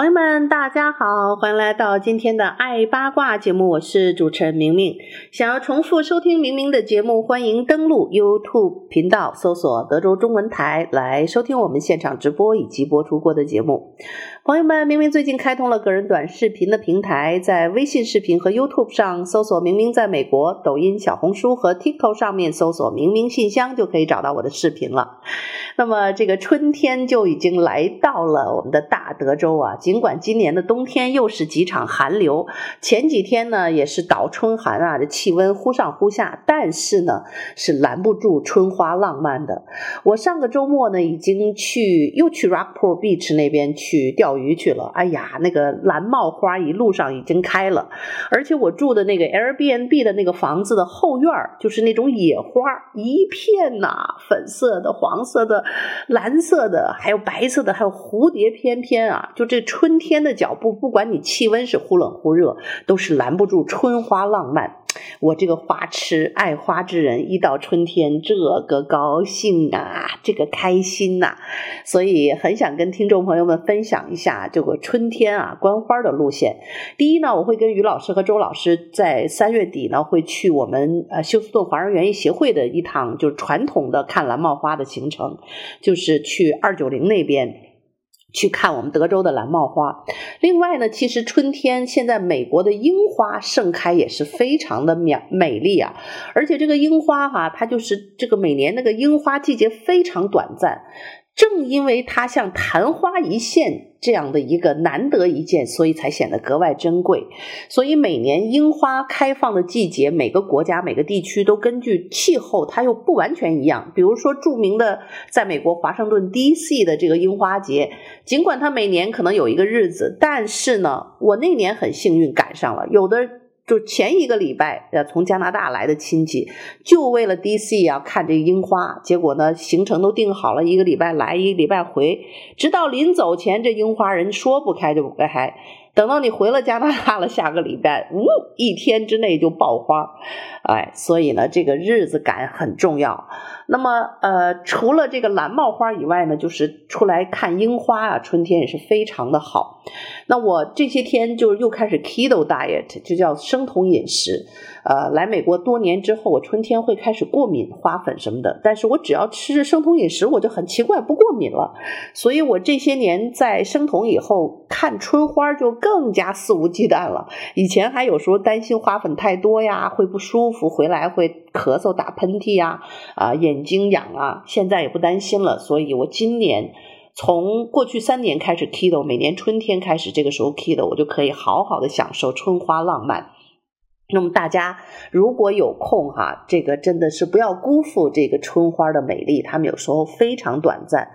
朋友们，大家好，欢迎来到今天的爱八卦节目，我是主持人明明。想要重复收听明明的节目，欢迎登录 YouTube 频道，搜索德州中文台来收听我们现场直播以及播出过的节目。朋友们，明明最近开通了个人短视频的平台，在微信视频和 YouTube 上搜索“明明在美国”，抖音、小红书和 TikTok 上面搜索“明明信箱”就可以找到我的视频了。那么，这个春天就已经来到了我们的大德州啊！尽管今年的冬天又是几场寒流，前几天呢也是倒春寒啊，这气温忽上忽下，但是呢是拦不住春花浪漫的。我上个周末呢已经去又去 Rockport Beach 那边去钓鱼去了，哎呀，那个蓝帽花一路上已经开了，而且我住的那个 Airbnb 的那个房子的后院，就是那种野花一片呐、粉色的、黄色的、蓝色的，还有白色的，还有蝴蝶翩翩啊！就这春春天的脚步，不管你气温是忽冷忽热，都是拦不住春花浪漫。我这个花痴爱花之人，一到春天，这个高兴啊，这个开心呐、所以很想跟听众朋友们分享一下这个春天啊观花的路线。第一呢，我会跟于老师和周老师在三月底呢会去我们呃休斯顿华人园艺协会的一趟就是传统的看蓝帽花的行程，就是去二九零那边。去看我们德州的蓝帽花。另外呢，其实春天现在美国的樱花盛开也是非常的美美丽啊。而且这个樱花哈、它就是这个每年那个樱花季节非常短暂。正因为它像昙花一现这样的一个难得一见，所以才显得格外珍贵。所以每年樱花开放的季节，每个国家每个地区都根据气候，它又不完全一样。比如说著名的在美国华盛顿 DC 的这个樱花节，尽管它每年可能有一个日子，但是呢，我那年很幸运赶上了，有的。就前一个礼拜，呃，从加拿大来的亲戚，就为了 DC 要看这樱花，结果呢，行程都定好了，一个礼拜来，一个礼拜回，直到临走前，这樱花人说不开就不开。等到你回了加拿大了，下个礼拜，呜，一天之内就爆花，哎，所以呢，这个日子感很重要。那么，呃，除了这个蓝帽花以外呢，就是出来看樱花啊，春天也是非常的好。那我这些天就又开始 keto diet，就叫生酮饮食。呃，来美国多年之后，我春天会开始过敏花粉什么的，但是我只要吃生酮饮食，我就很奇怪不过敏了。所以我这些年在生酮以后，看春花就更加肆无忌惮了。以前还有时候担心花粉太多呀，会不舒服，回来会咳嗽、打喷嚏呀，啊，眼睛痒啊，现在也不担心了。所以我今年从过去三年开始 keto，每年春天开始这个时候 keto，我就可以好好的享受春花浪漫。那么大家如果有空哈，这个真的是不要辜负这个春花的美丽，它们有时候非常短暂。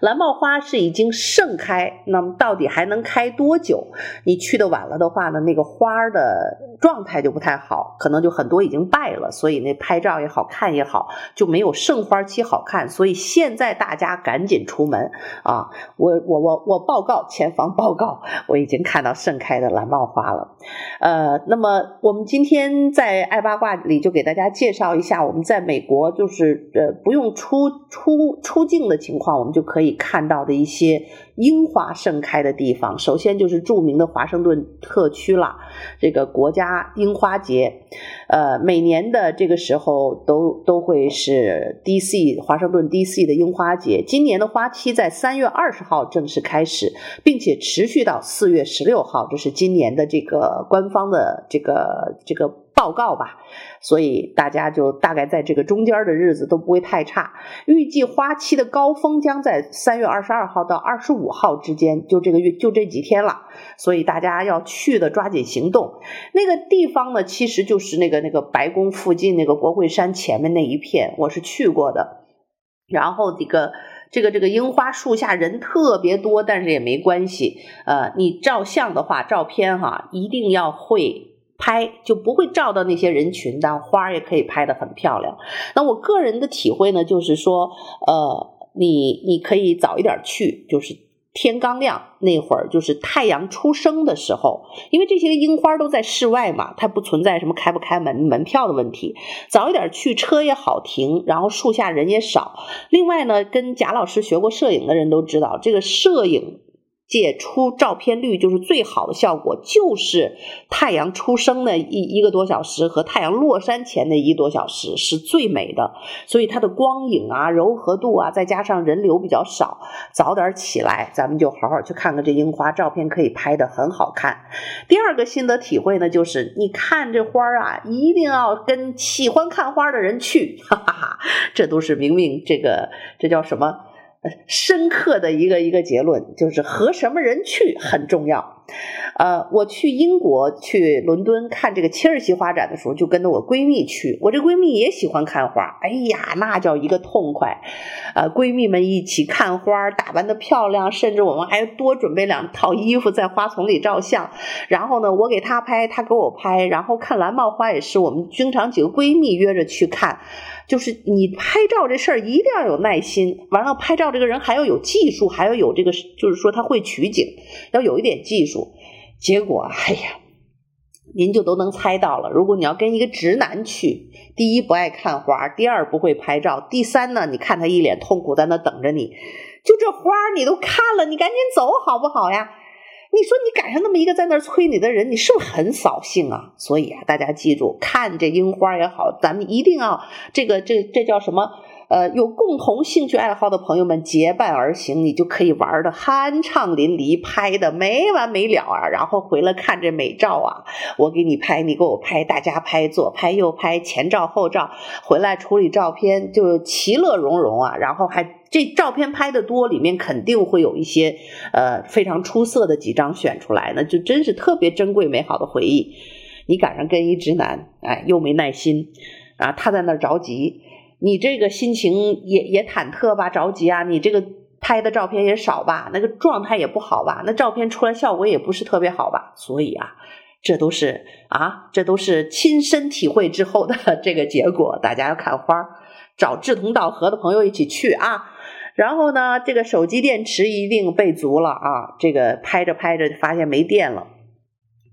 蓝帽花是已经盛开，那么到底还能开多久？你去的晚了的话呢，那个花的状态就不太好，可能就很多已经败了，所以那拍照也好看也好，就没有盛花期好看。所以现在大家赶紧出门啊！我我我我报告前方报告，我已经看到盛开的蓝帽花了。呃，那么我们今今天在爱八卦里就给大家介绍一下，我们在美国就是呃不用出出出境的情况，我们就可以看到的一些樱花盛开的地方。首先就是著名的华盛顿特区了，这个国家樱花节，呃，每年的这个时候都都会是 DC 华盛顿 DC 的樱花节。今年的花期在三月二十号正式开始，并且持续到四月十六号，这是今年的这个官方的这个。这个报告吧，所以大家就大概在这个中间的日子都不会太差。预计花期的高峰将在三月二十二号到二十五号之间，就这个月就这几天了。所以大家要去的抓紧行动。那个地方呢，其实就是那个那个白宫附近那个国会山前面那一片，我是去过的。然后这个。这个这个樱花树下人特别多，但是也没关系。呃，你照相的话，照片哈，一定要会拍，就不会照到那些人群，但花也可以拍得很漂亮。那我个人的体会呢，就是说，呃，你你可以早一点去，就是。天刚亮那会儿，就是太阳初升的时候，因为这些樱花都在室外嘛，它不存在什么开不开门门票的问题。早一点去，车也好停，然后树下人也少。另外呢，跟贾老师学过摄影的人都知道，这个摄影。借出照片率就是最好的效果，就是太阳初升的一一个多小时和太阳落山前的一个多小时是最美的，所以它的光影啊、柔和度啊，再加上人流比较少，早点起来，咱们就好好去看看这樱花，照片可以拍得很好看。第二个心得体会呢，就是你看这花啊，一定要跟喜欢看花的人去，哈哈哈，这都是明明这个这叫什么？深刻的一个一个结论就是和什么人去很重要。呃，我去英国去伦敦看这个切尔西花展的时候，就跟着我闺蜜去。我这闺蜜也喜欢看花，哎呀，那叫一个痛快。呃，闺蜜们一起看花，打扮得漂亮，甚至我们还多准备两套衣服在花丛里照相。然后呢，我给她拍，她给我拍。然后看蓝帽花也是，我们经常几个闺蜜约着去看。就是你拍照这事儿一定要有耐心，完了拍照这个人还要有技术，还要有这个，就是说他会取景，要有一点技术。结果，哎呀，您就都能猜到了。如果你要跟一个直男去，第一不爱看花，第二不会拍照，第三呢，你看他一脸痛苦在那等着你，就这花你都看了，你赶紧走好不好呀？你说你赶上那么一个在那儿催你的人，你是不是很扫兴啊？所以啊，大家记住，看这樱花也好，咱们一定要这个这这叫什么？呃，有共同兴趣爱好的朋友们结伴而行，你就可以玩得酣畅淋漓，拍得没完没了啊！然后回来看这美照啊，我给你拍，你给我拍，大家拍，左拍右拍，前照后照，回来处理照片就其乐融融啊！然后还这照片拍得多，里面肯定会有一些呃非常出色的几张选出来，那就真是特别珍贵美好的回忆。你赶上跟一直男，哎，又没耐心啊，他在那儿着急。你这个心情也也忐忑吧，着急啊！你这个拍的照片也少吧，那个状态也不好吧，那照片出来效果也不是特别好吧。所以啊，这都是啊，这都是亲身体会之后的 这个结果。大家要看花，找志同道合的朋友一起去啊。然后呢，这个手机电池一定备足了啊。这个拍着拍着就发现没电了。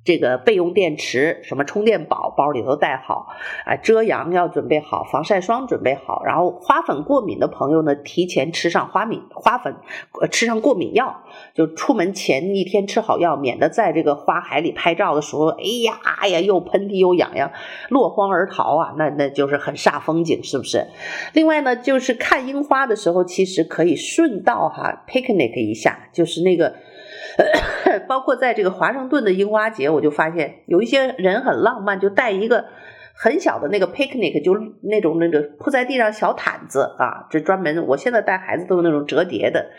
这个备用电池，什么充电宝，包里头带好，啊，遮阳要准备好，防晒霜准备好，然后花粉过敏的朋友呢，提前吃上花敏花粉，吃上过敏药，就出门前一天吃好药，免得在这个花海里拍照的时候，哎呀，哎呀，又喷嚏又痒痒，落荒而逃啊，那那就是很煞风景，是不是？另外呢，就是看樱花的时候，其实可以顺道哈 picnic 一下，就是那个。包括在这个华盛顿的樱花节，我就发现有一些人很浪漫，就带一个很小的那个 picnic，就那种那个铺在地上小毯子啊，这专门我现在带孩子都是那种折叠的。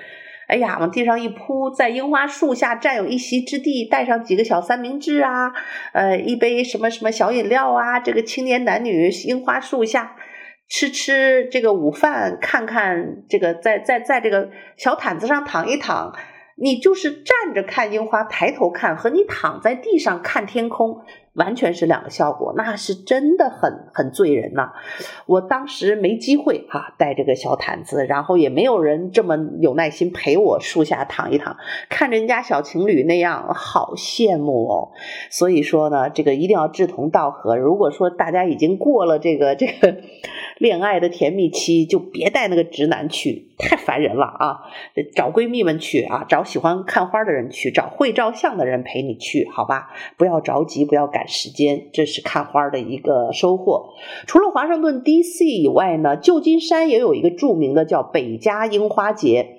哎呀，往地上一铺，在樱花树下占有一席之地，带上几个小三明治啊，呃，一杯什么什么小饮料啊，这个青年男女樱花树下吃吃这个午饭，看看这个在在在这个小毯子上躺一躺。你就是站着看樱花，抬头看，和你躺在地上看天空，完全是两个效果，那是真的很很醉人呐、我当时没机会哈、啊，带这个小毯子，然后也没有人这么有耐心陪我树下躺一躺，看着人家小情侣那样，好羡慕哦。所以说呢，这个一定要志同道合。如果说大家已经过了这个 这个恋爱的甜蜜期，就别带那个直男去，太烦人了啊。找闺蜜们去啊，找喜欢看花的人去，找会照相的人陪你去，好吧？不要着急，不要赶。时间，这是看花的一个收获。除了华盛顿 DC 以外呢，旧金山也有一个著名的叫北加樱花节。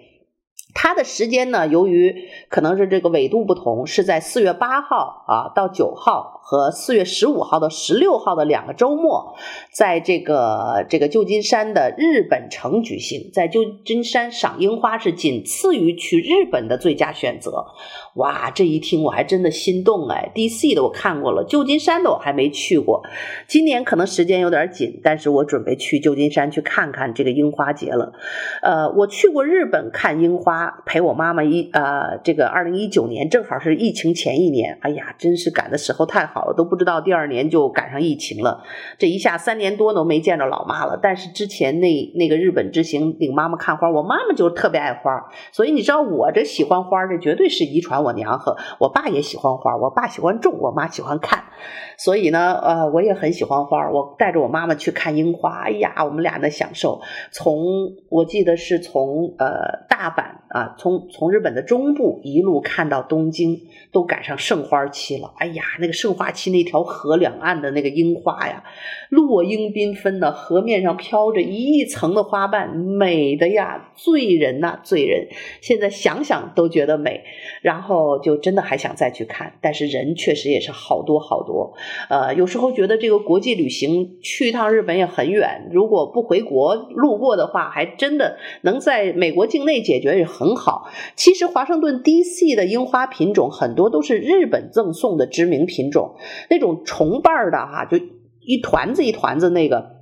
它的时间呢，由于可能是这个纬度不同，是在四月八号啊到九号和四月十五号到十六号的两个周末，在这个这个旧金山的日本城举行。在旧金山赏樱花是仅次于去日本的最佳选择。哇，这一听我还真的心动哎！DC 的我看过了，旧金山的我还没去过。今年可能时间有点紧，但是我准备去旧金山去看看这个樱花节了。呃，我去过日本看樱花，陪我妈妈一呃，这个二零一九年正好是疫情前一年，哎呀，真是赶的时候太好了，都不知道第二年就赶上疫情了。这一下三年多都没见着老妈了。但是之前那那个日本之行领妈妈看花，我妈妈就特别爱花，所以你知道我这喜欢花，这绝对是遗传我。我娘和我爸也喜欢花，我爸喜欢种，我妈喜欢看，所以呢，呃，我也很喜欢花。我带着我妈妈去看樱花，哎呀，我们俩的享受。从我记得是从呃大阪啊，从从日本的中部一路看到东京，都赶上盛花期了。哎呀，那个盛花期那条河两岸的那个樱花呀，落英缤纷的，河面上飘着一层的花瓣，美的呀，醉人呐，醉人。现在想想都觉得美，然后。就真的还想再去看，但是人确实也是好多好多，呃，有时候觉得这个国际旅行去一趟日本也很远，如果不回国路过的话，还真的能在美国境内解决也很好。其实华盛顿 DC 的樱花品种很多都是日本赠送的知名品种，那种重瓣的哈，就一团子一团子那个。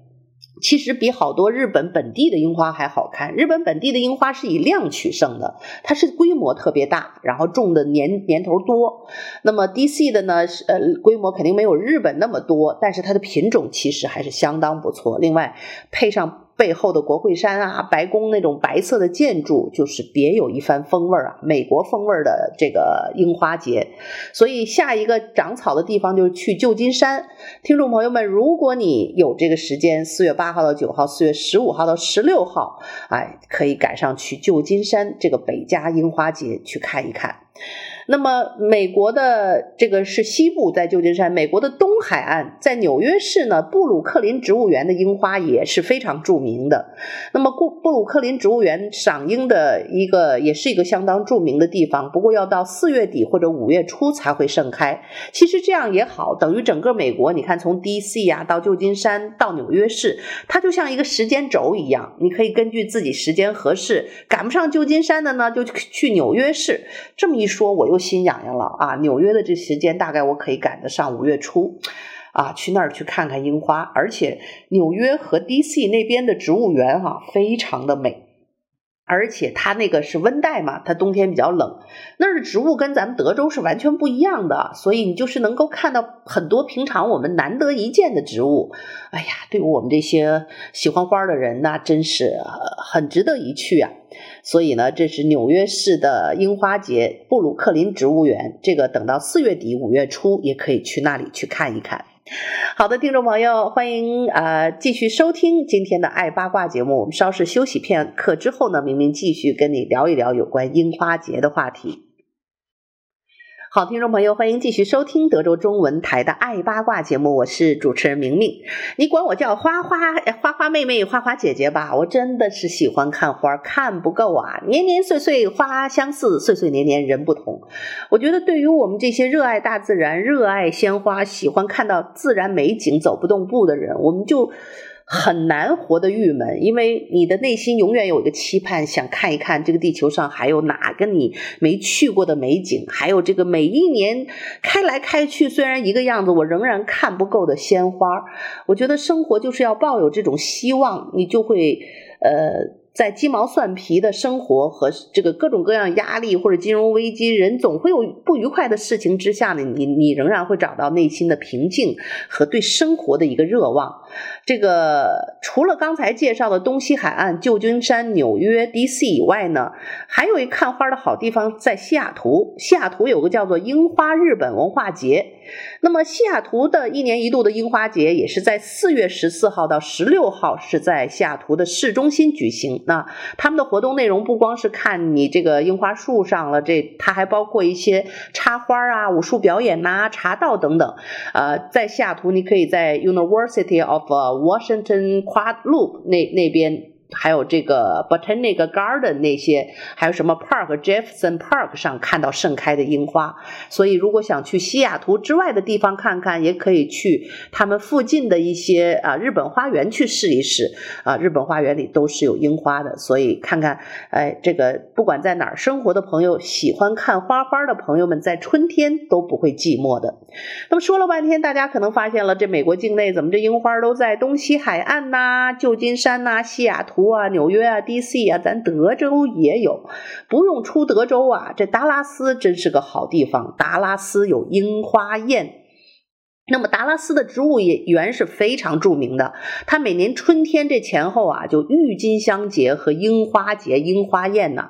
其实比好多日本本地的樱花还好看。日本本地的樱花是以量取胜的，它是规模特别大，然后种的年年头多。那么 DC 的呢，呃规模肯定没有日本那么多，但是它的品种其实还是相当不错。另外配上。背后的国会山啊，白宫那种白色的建筑，就是别有一番风味啊，美国风味的这个樱花节。所以下一个长草的地方就是去旧金山。听众朋友们，如果你有这个时间，四月八号到九号，四月十五号到十六号，哎，可以赶上去旧金山这个北加樱花节去看一看。那么，美国的这个是西部，在旧金山；美国的东海岸，在纽约市呢，布鲁克林植物园的樱花也是非常著名的。那么，布布鲁克林植物园赏樱的一个，也是一个相当著名的地方。不过，要到四月底或者五月初才会盛开。其实这样也好，等于整个美国，你看从 DC 呀到旧金山到纽约市，它就像一个时间轴一样，你可以根据自己时间合适，赶不上旧金山的呢，就去纽约市。这么一说，我又。都心痒痒了啊！纽约的这时间大概我可以赶得上五月初，啊，去那儿去看看樱花。而且纽约和 DC 那边的植物园哈、啊，非常的美，而且它那个是温带嘛，它冬天比较冷，那儿的植物跟咱们德州是完全不一样的，所以你就是能够看到很多平常我们难得一见的植物。哎呀，对于我们这些喜欢花的人那真是很值得一去啊！所以呢，这是纽约市的樱花节，布鲁克林植物园。这个等到四月底五月初也可以去那里去看一看。好的，听众朋友，欢迎呃继续收听今天的爱八卦节目。我们稍事休息片刻之后呢，明明继续跟你聊一聊有关樱花节的话题。好，听众朋友，欢迎继续收听德州中文台的《爱八卦》节目，我是主持人明明。你管我叫花花花花妹妹、花花姐姐吧，我真的是喜欢看花，看不够啊！年年岁岁花相似，岁岁年年人不同。我觉得，对于我们这些热爱大自然、热爱鲜花、喜欢看到自然美景、走不动步的人，我们就。很难活得郁闷，因为你的内心永远有一个期盼，想看一看这个地球上还有哪个你没去过的美景，还有这个每一年开来开去虽然一个样子，我仍然看不够的鲜花。我觉得生活就是要抱有这种希望，你就会呃。在鸡毛蒜皮的生活和这个各种各样压力或者金融危机，人总会有不愉快的事情之下呢，你你仍然会找到内心的平静和对生活的一个热望。这个除了刚才介绍的东西海岸、旧金山、纽约、DC 以外呢，还有一看花的好地方在西雅图。西雅图有个叫做樱花日本文化节。那么西雅图的一年一度的樱花节也是在四月十四号到十六号，是在西雅图的市中心举行。那他们的活动内容不光是看你这个樱花树上了，这它还包括一些插花啊、武术表演呐、茶道等等。呃，在西雅图，你可以在 University of Washington Quad Loop 那那边。还有这个 Botanic Garden 那些，还有什么 Park Jefferson Park 上看到盛开的樱花。所以如果想去西雅图之外的地方看看，也可以去他们附近的一些啊日本花园去试一试啊。日本花园里都是有樱花的，所以看看哎，这个不管在哪儿生活的朋友，喜欢看花花的朋友们，在春天都不会寂寞的。那么说了半天，大家可能发现了，这美国境内怎么这樱花都在东西海岸呐、旧金山呐、西雅图啊、纽约啊、DC 啊，咱德州也有，不用出德州啊，这达拉斯真是个好地方。达拉斯有樱花宴。那么达拉斯的植物园是非常著名的，它每年春天这前后啊，就郁金香节和樱花节、樱花宴呢。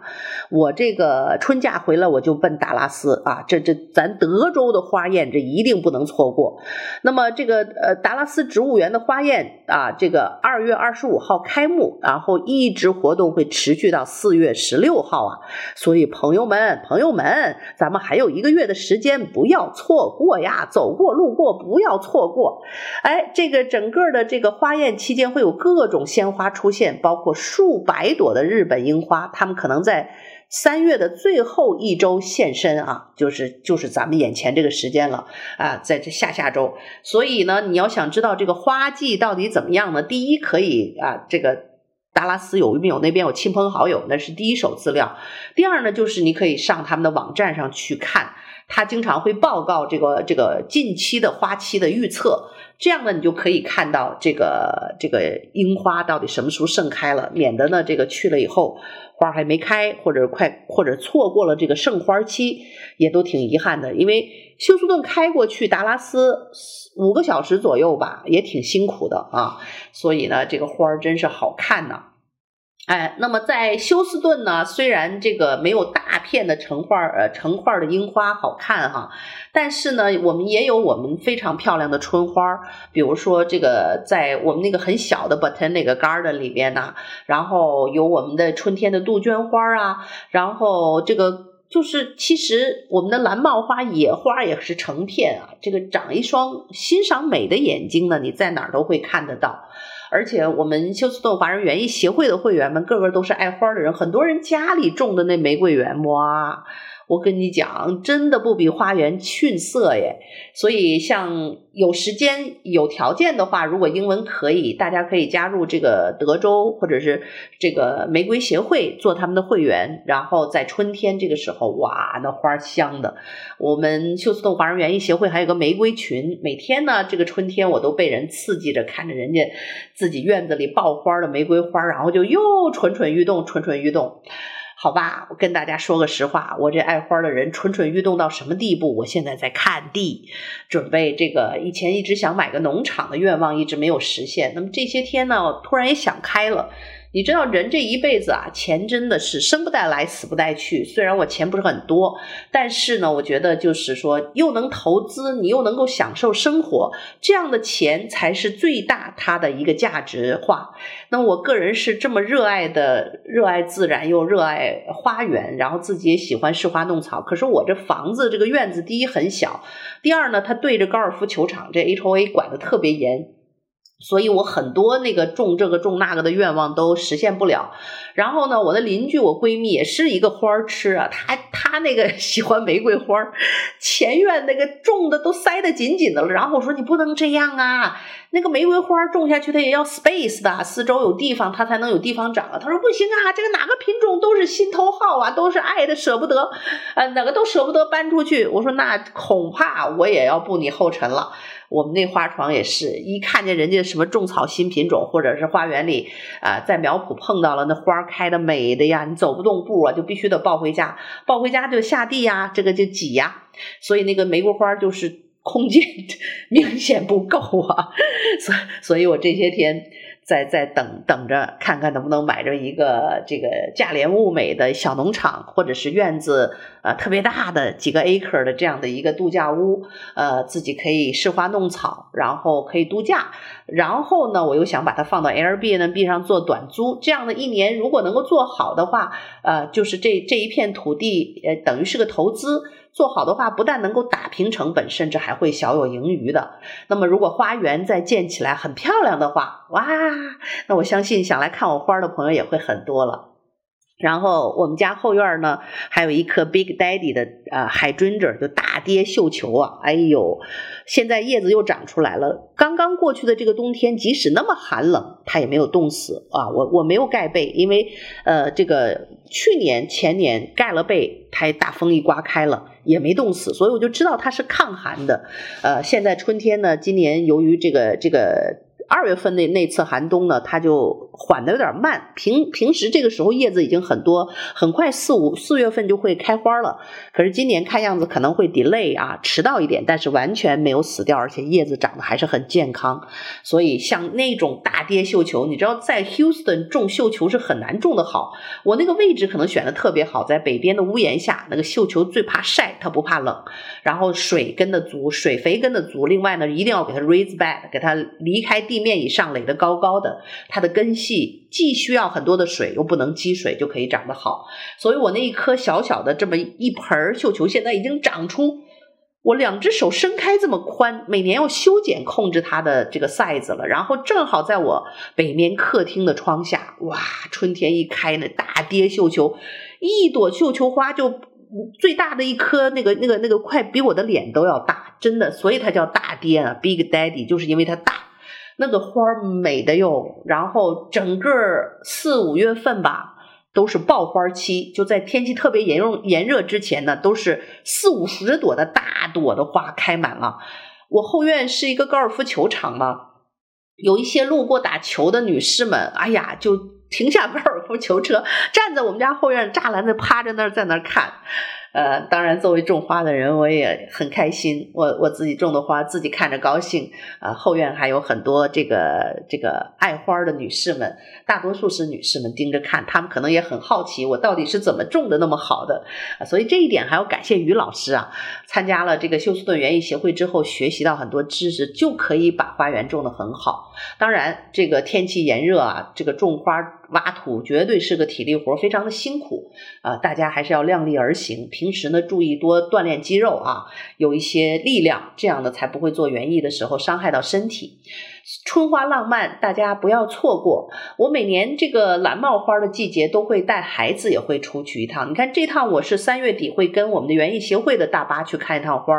我这个春假回来我就奔达拉斯啊，这这咱德州的花宴这一定不能错过。那么这个呃达拉斯植物园的花宴啊，这个二月二十五号开幕，然后一直活动会持续到四月十六号啊。所以朋友们，朋友们，咱们还有一个月的时间，不要错过呀，走过路过。不要错过，哎，这个整个的这个花宴期间会有各种鲜花出现，包括数百朵的日本樱花，他们可能在三月的最后一周现身啊，就是就是咱们眼前这个时间了啊，在这下下周。所以呢，你要想知道这个花季到底怎么样呢？第一，可以啊，这个达拉斯有没有那边有亲朋好友，那是第一手资料。第二呢，就是你可以上他们的网站上去看。他经常会报告这个这个近期的花期的预测，这样呢，你就可以看到这个这个樱花到底什么时候盛开了，免得呢这个去了以后花还没开，或者快或者错过了这个盛花期，也都挺遗憾的。因为休斯顿开过去达拉斯五个小时左右吧，也挺辛苦的啊，所以呢，这个花儿真是好看呐。哎，那么在休斯顿呢，虽然这个没有大片的成块呃成块的樱花好看哈，但是呢，我们也有我们非常漂亮的春花，比如说这个在我们那个很小的 Botanic Garden 里边呢，然后有我们的春天的杜鹃花啊，然后这个就是其实我们的蓝帽花、野花也是成片啊，这个长一双欣赏美的眼睛呢，你在哪儿都会看得到。而且我们休斯顿华人园艺协会的会员们，个个都是爱花的人，很多人家里种的那玫瑰园，哇！我跟你讲，真的不比花园逊色耶。所以，像有时间、有条件的话，如果英文可以，大家可以加入这个德州或者是这个玫瑰协会做他们的会员。然后在春天这个时候，哇，那花香的。我们休斯顿华人园艺协会还有个玫瑰群，每天呢，这个春天我都被人刺激着，看着人家自己院子里爆花的玫瑰花，然后就又蠢蠢欲动，蠢蠢欲动。好吧，我跟大家说个实话，我这爱花的人蠢蠢欲动到什么地步？我现在在看地，准备这个以前一直想买个农场的愿望一直没有实现。那么这些天呢，我突然也想开了。你知道人这一辈子啊，钱真的是生不带来，死不带去。虽然我钱不是很多，但是呢，我觉得就是说，又能投资，你又能够享受生活，这样的钱才是最大它的一个价值化。那我个人是这么热爱的，热爱自然又热爱花园，然后自己也喜欢试花弄草。可是我这房子这个院子，第一很小，第二呢，它对着高尔夫球场，这 HOA 管得特别严。所以我很多那个种这个种那个的愿望都实现不了。然后呢，我的邻居我闺蜜也是一个花痴啊，她她那个 喜欢玫瑰花，前院那个种的都塞得紧紧的了。然后我说你不能这样啊，那个玫瑰花种下去它也要 space 的，四周有地方它才能有地方长啊。她说不行啊，这个哪个品种都是心头好啊，都是爱的舍不得，呃，哪个都舍不得搬出去。我说那恐怕我也要步你后尘了。我们那花床也是一看见人家什么种草新品种，或者是花园里啊、在苗圃碰到了那花开的美的呀，你走不动步啊，就必须得抱回家，抱回家就下地呀，这个就挤呀，所以那个玫瑰花就是空间 明显不够啊，所所以我这些天。在在等等着看看能不能买着一个这个价廉物美的小农场，或者是院子呃特别大的几个 acre 的这样的一个度假屋，呃自己可以试花弄草，然后可以度假。然后呢，我又想把它放到 Airbnb 上做短租，这样的一年如果能够做好的话，呃就是这这一片土地呃等于是个投资。做好的话，不但能够打平成本，甚至还会小有盈余的。那么如果花园再建起来很漂亮的话，哇，那我相信想来看我花的朋友也会很多了。然后我们家后院呢，还有一棵 Big Daddy 的呃 Hydrangea 就大跌绣球啊，哎呦，现在叶子又长出来了。刚刚过去的这个冬天，即使那么寒冷，它也没有冻死啊。我我没有盖被，因为呃这个去年前年盖了被，它大风一刮开了，也没冻死，所以我就知道它是抗寒的。呃，现在春天呢，今年由于这个这个。二月份那那次寒冬呢，它就缓得有点慢。平平时这个时候叶子已经很多，很快四五四月份就会开花了。可是今年看样子可能会 delay 啊，迟到一点，但是完全没有死掉，而且叶子长得还是很健康。所以像那种大爹绣球，你知道在 Houston 种绣球是很难种得好。我那个位置可能选的特别好，在北边的屋檐下，那个绣球最怕晒，它不怕冷，然后水跟得足，水肥跟得足。另外呢，一定要给它 raise bed，给它离开地。地面以上垒得高高的，它的根系既需要很多的水，又不能积水，就可以长得好。所以我那一颗小小的这么一盆绣球，现在已经长出我两只手伸开这么宽，每年要修剪控制它的这个 size 了。然后正好在我北面客厅的窗下，哇，春天一开，那大爹绣球，一朵绣球花就最大的一颗，那个那个那个快比我的脸都要大，真的，所以它叫大爹啊，Big Daddy，就是因为它大。那个花美的哟，然后整个四五月份吧，都是爆花期，就在天气特别炎热炎热之前呢，都是四五十朵的大朵的花开满了。我后院是一个高尔夫球场嘛，有一些路过打球的女士们，哎呀，就停下高尔夫球车，站在我们家后院栅栏那趴着那儿，在那儿看。呃，当然，作为种花的人，我也很开心。我我自己种的花，自己看着高兴。啊、后院还有很多这个这个爱花的女士们，大多数是女士们盯着看，她们可能也很好奇，我到底是怎么种的那么好的。啊、所以这一点还要感谢于老师啊，参加了这个休斯顿园艺协会之后，学习到很多知识，就可以把花园种得很好。当然，这个天气炎热啊，这个种花挖土绝对是个体力活，非常的辛苦啊、大家还是要量力而行。平时呢，注意多锻炼肌肉啊，有一些力量，这样呢才不会做园艺的时候伤害到身体。春花浪漫，大家不要错过。我每年这个蓝帽花的季节都会带孩子也会出去一趟。你看这趟我是三月底会跟我们的园艺协会的大巴去看一趟花。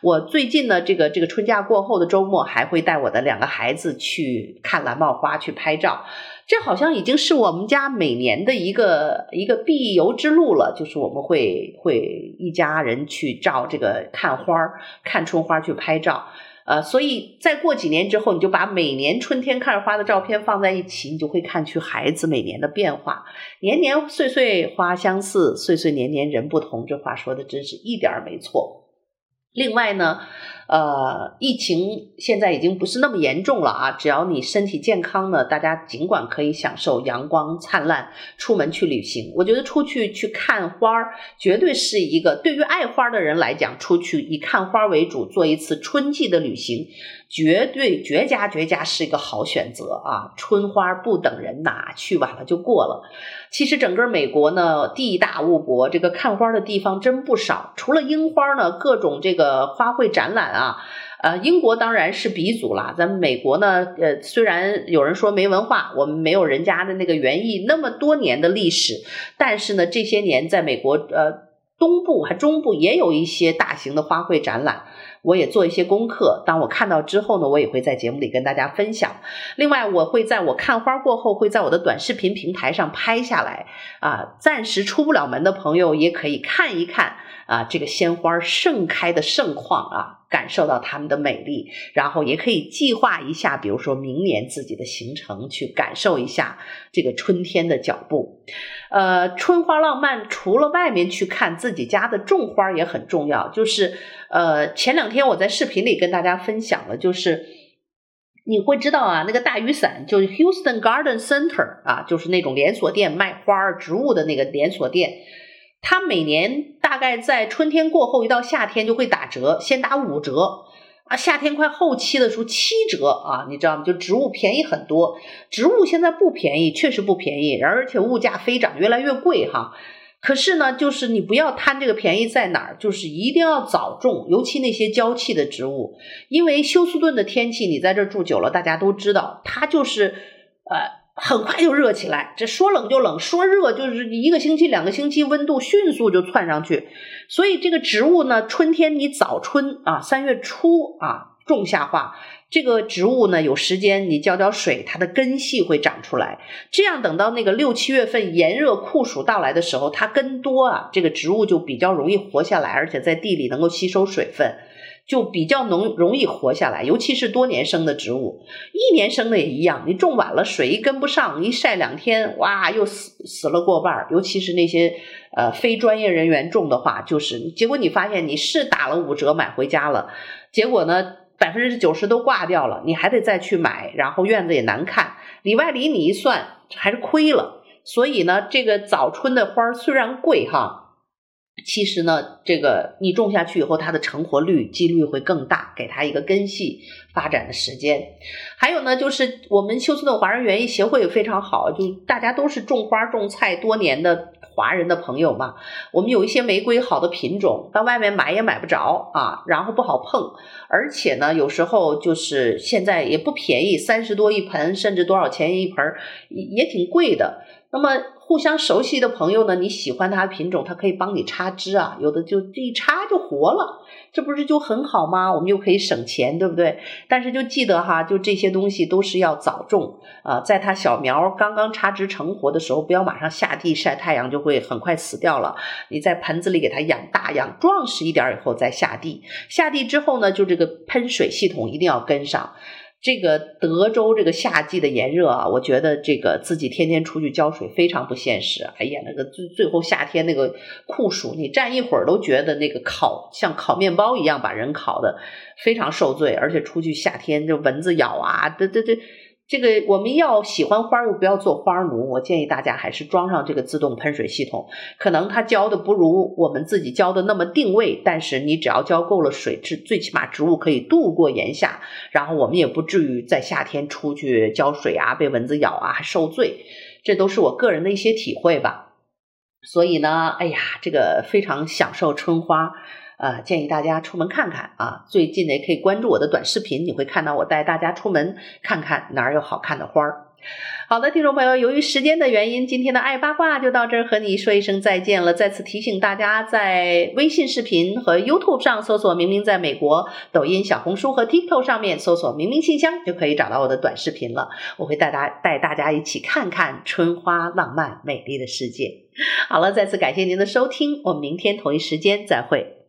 我最近呢，这个这个春假过后的周末还会带我的两个孩子去看蓝帽花去拍照。这好像已经是我们家每年的一个一个必游之路了，就是我们会会一家人去照这个看花儿，看春花去拍照，呃，所以再过几年之后，你就把每年春天看花的照片放在一起，你就会看去孩子每年的变化。年年岁岁花相似，岁岁年年人不同，这话说的真是一点儿没错。另外呢，呃，疫情现在已经不是那么严重了啊！只要你身体健康呢，大家尽管可以享受阳光灿烂，出门去旅行。我觉得出去去看花儿，绝对是一个对于爱花的人来讲，出去以看花为主，做一次春季的旅行，绝对绝佳绝佳是一个好选择啊！春花不等人呐，去晚了就过了。其实整个美国呢，地大物博，这个看花的地方真不少。除了樱花呢，各种这个花卉展览啊，呃，英国当然是鼻祖啦。咱们美国呢，呃，虽然有人说没文化，我们没有人家的那个园艺那么多年的历史，但是呢，这些年在美国呃东部还中部也有一些大型的花卉展览。我也做一些功课，当我看到之后呢，我也会在节目里跟大家分享。另外，我会在我看花过后，会在我的短视频平台上拍下来啊。暂时出不了门的朋友也可以看一看啊，这个鲜花盛开的盛况啊，感受到它们的美丽，然后也可以计划一下，比如说明年自己的行程，去感受一下这个春天的脚步。呃，春花浪漫，除了外面去看，自己家的种花也很重要。就是，呃，前两天我在视频里跟大家分享了，就是你会知道啊，那个大雨伞就是 Houston Garden Center 啊，就是那种连锁店卖花植物的那个连锁店，它每年大概在春天过后一到夏天就会打折，先打五折。啊，夏天快后期的时候七折啊，你知道吗？就植物便宜很多，植物现在不便宜，确实不便宜，而且物价飞涨，越来越贵哈。可是呢，就是你不要贪这个便宜在哪儿，就是一定要早种，尤其那些娇气的植物，因为休斯顿的天气，你在这儿住久了，大家都知道，它就是呃。很快就热起来，这说冷就冷，说热就是一个星期、两个星期，温度迅速就窜上去。所以这个植物呢，春天你早春啊，三月初啊种下话，这个植物呢有时间你浇浇水，它的根系会长出来。这样等到那个六七月份炎热酷暑到来的时候，它根多啊，这个植物就比较容易活下来，而且在地里能够吸收水分。就比较能容易活下来，尤其是多年生的植物，一年生的也一样。你种晚了，水一跟不上，一晒两天，哇，又死死了过半。尤其是那些呃非专业人员种的话，就是结果你发现你是打了五折买回家了，结果呢百分之九十都挂掉了，你还得再去买，然后院子也难看，里外里你一算还是亏了。所以呢，这个早春的花虽然贵哈。其实呢，这个你种下去以后，它的成活率几率会更大，给它一个根系发展的时间。还有呢，就是我们休斯顿华人园艺协会也非常好，就大家都是种花种菜多年的华人的朋友嘛。我们有一些玫瑰好的品种，到外面买也买不着啊，然后不好碰，而且呢，有时候就是现在也不便宜，三十多一盆，甚至多少钱一盆，也挺贵的。那么互相熟悉的朋友呢，你喜欢它的品种，它可以帮你插枝啊，有的就这一插就活了，这不是就很好吗？我们又可以省钱，对不对？但是就记得哈，就这些东西都是要早种啊，在它小苗刚刚插枝成活的时候，不要马上下地晒太阳，就会很快死掉了。你在盆子里给它养大、养壮实一点以后再下地。下地之后呢，就这个喷水系统一定要跟上。这个德州这个夏季的炎热啊，我觉得这个自己天天出去浇水非常不现实。哎呀，那个最最后夏天那个酷暑，你站一会儿都觉得那个烤像烤面包一样，把人烤的非常受罪。而且出去夏天就蚊子咬啊，这这这。这个我们要喜欢花儿又不要做花儿奴，我建议大家还是装上这个自动喷水系统。可能它浇的不如我们自己浇的那么定位，但是你只要浇够了水，最最起码植物可以度过炎夏，然后我们也不至于在夏天出去浇水啊，被蚊子咬啊受罪。这都是我个人的一些体会吧。所以呢，哎呀，这个非常享受春花。呃，建议大家出门看看啊！最近呢，也可以关注我的短视频，你会看到我带大家出门看看哪儿有好看的花儿。好的，听众朋友，由于时间的原因，今天的爱八卦就到这儿，和你说一声再见了。再次提醒大家，在微信视频和 YouTube 上搜索“明明在美国”，抖音、小红书和 TikTok 上面搜索“明明信箱”，就可以找到我的短视频了。我会带大带大家一起看看春花浪漫美丽的世界。好了，再次感谢您的收听，我们明天同一时间再会。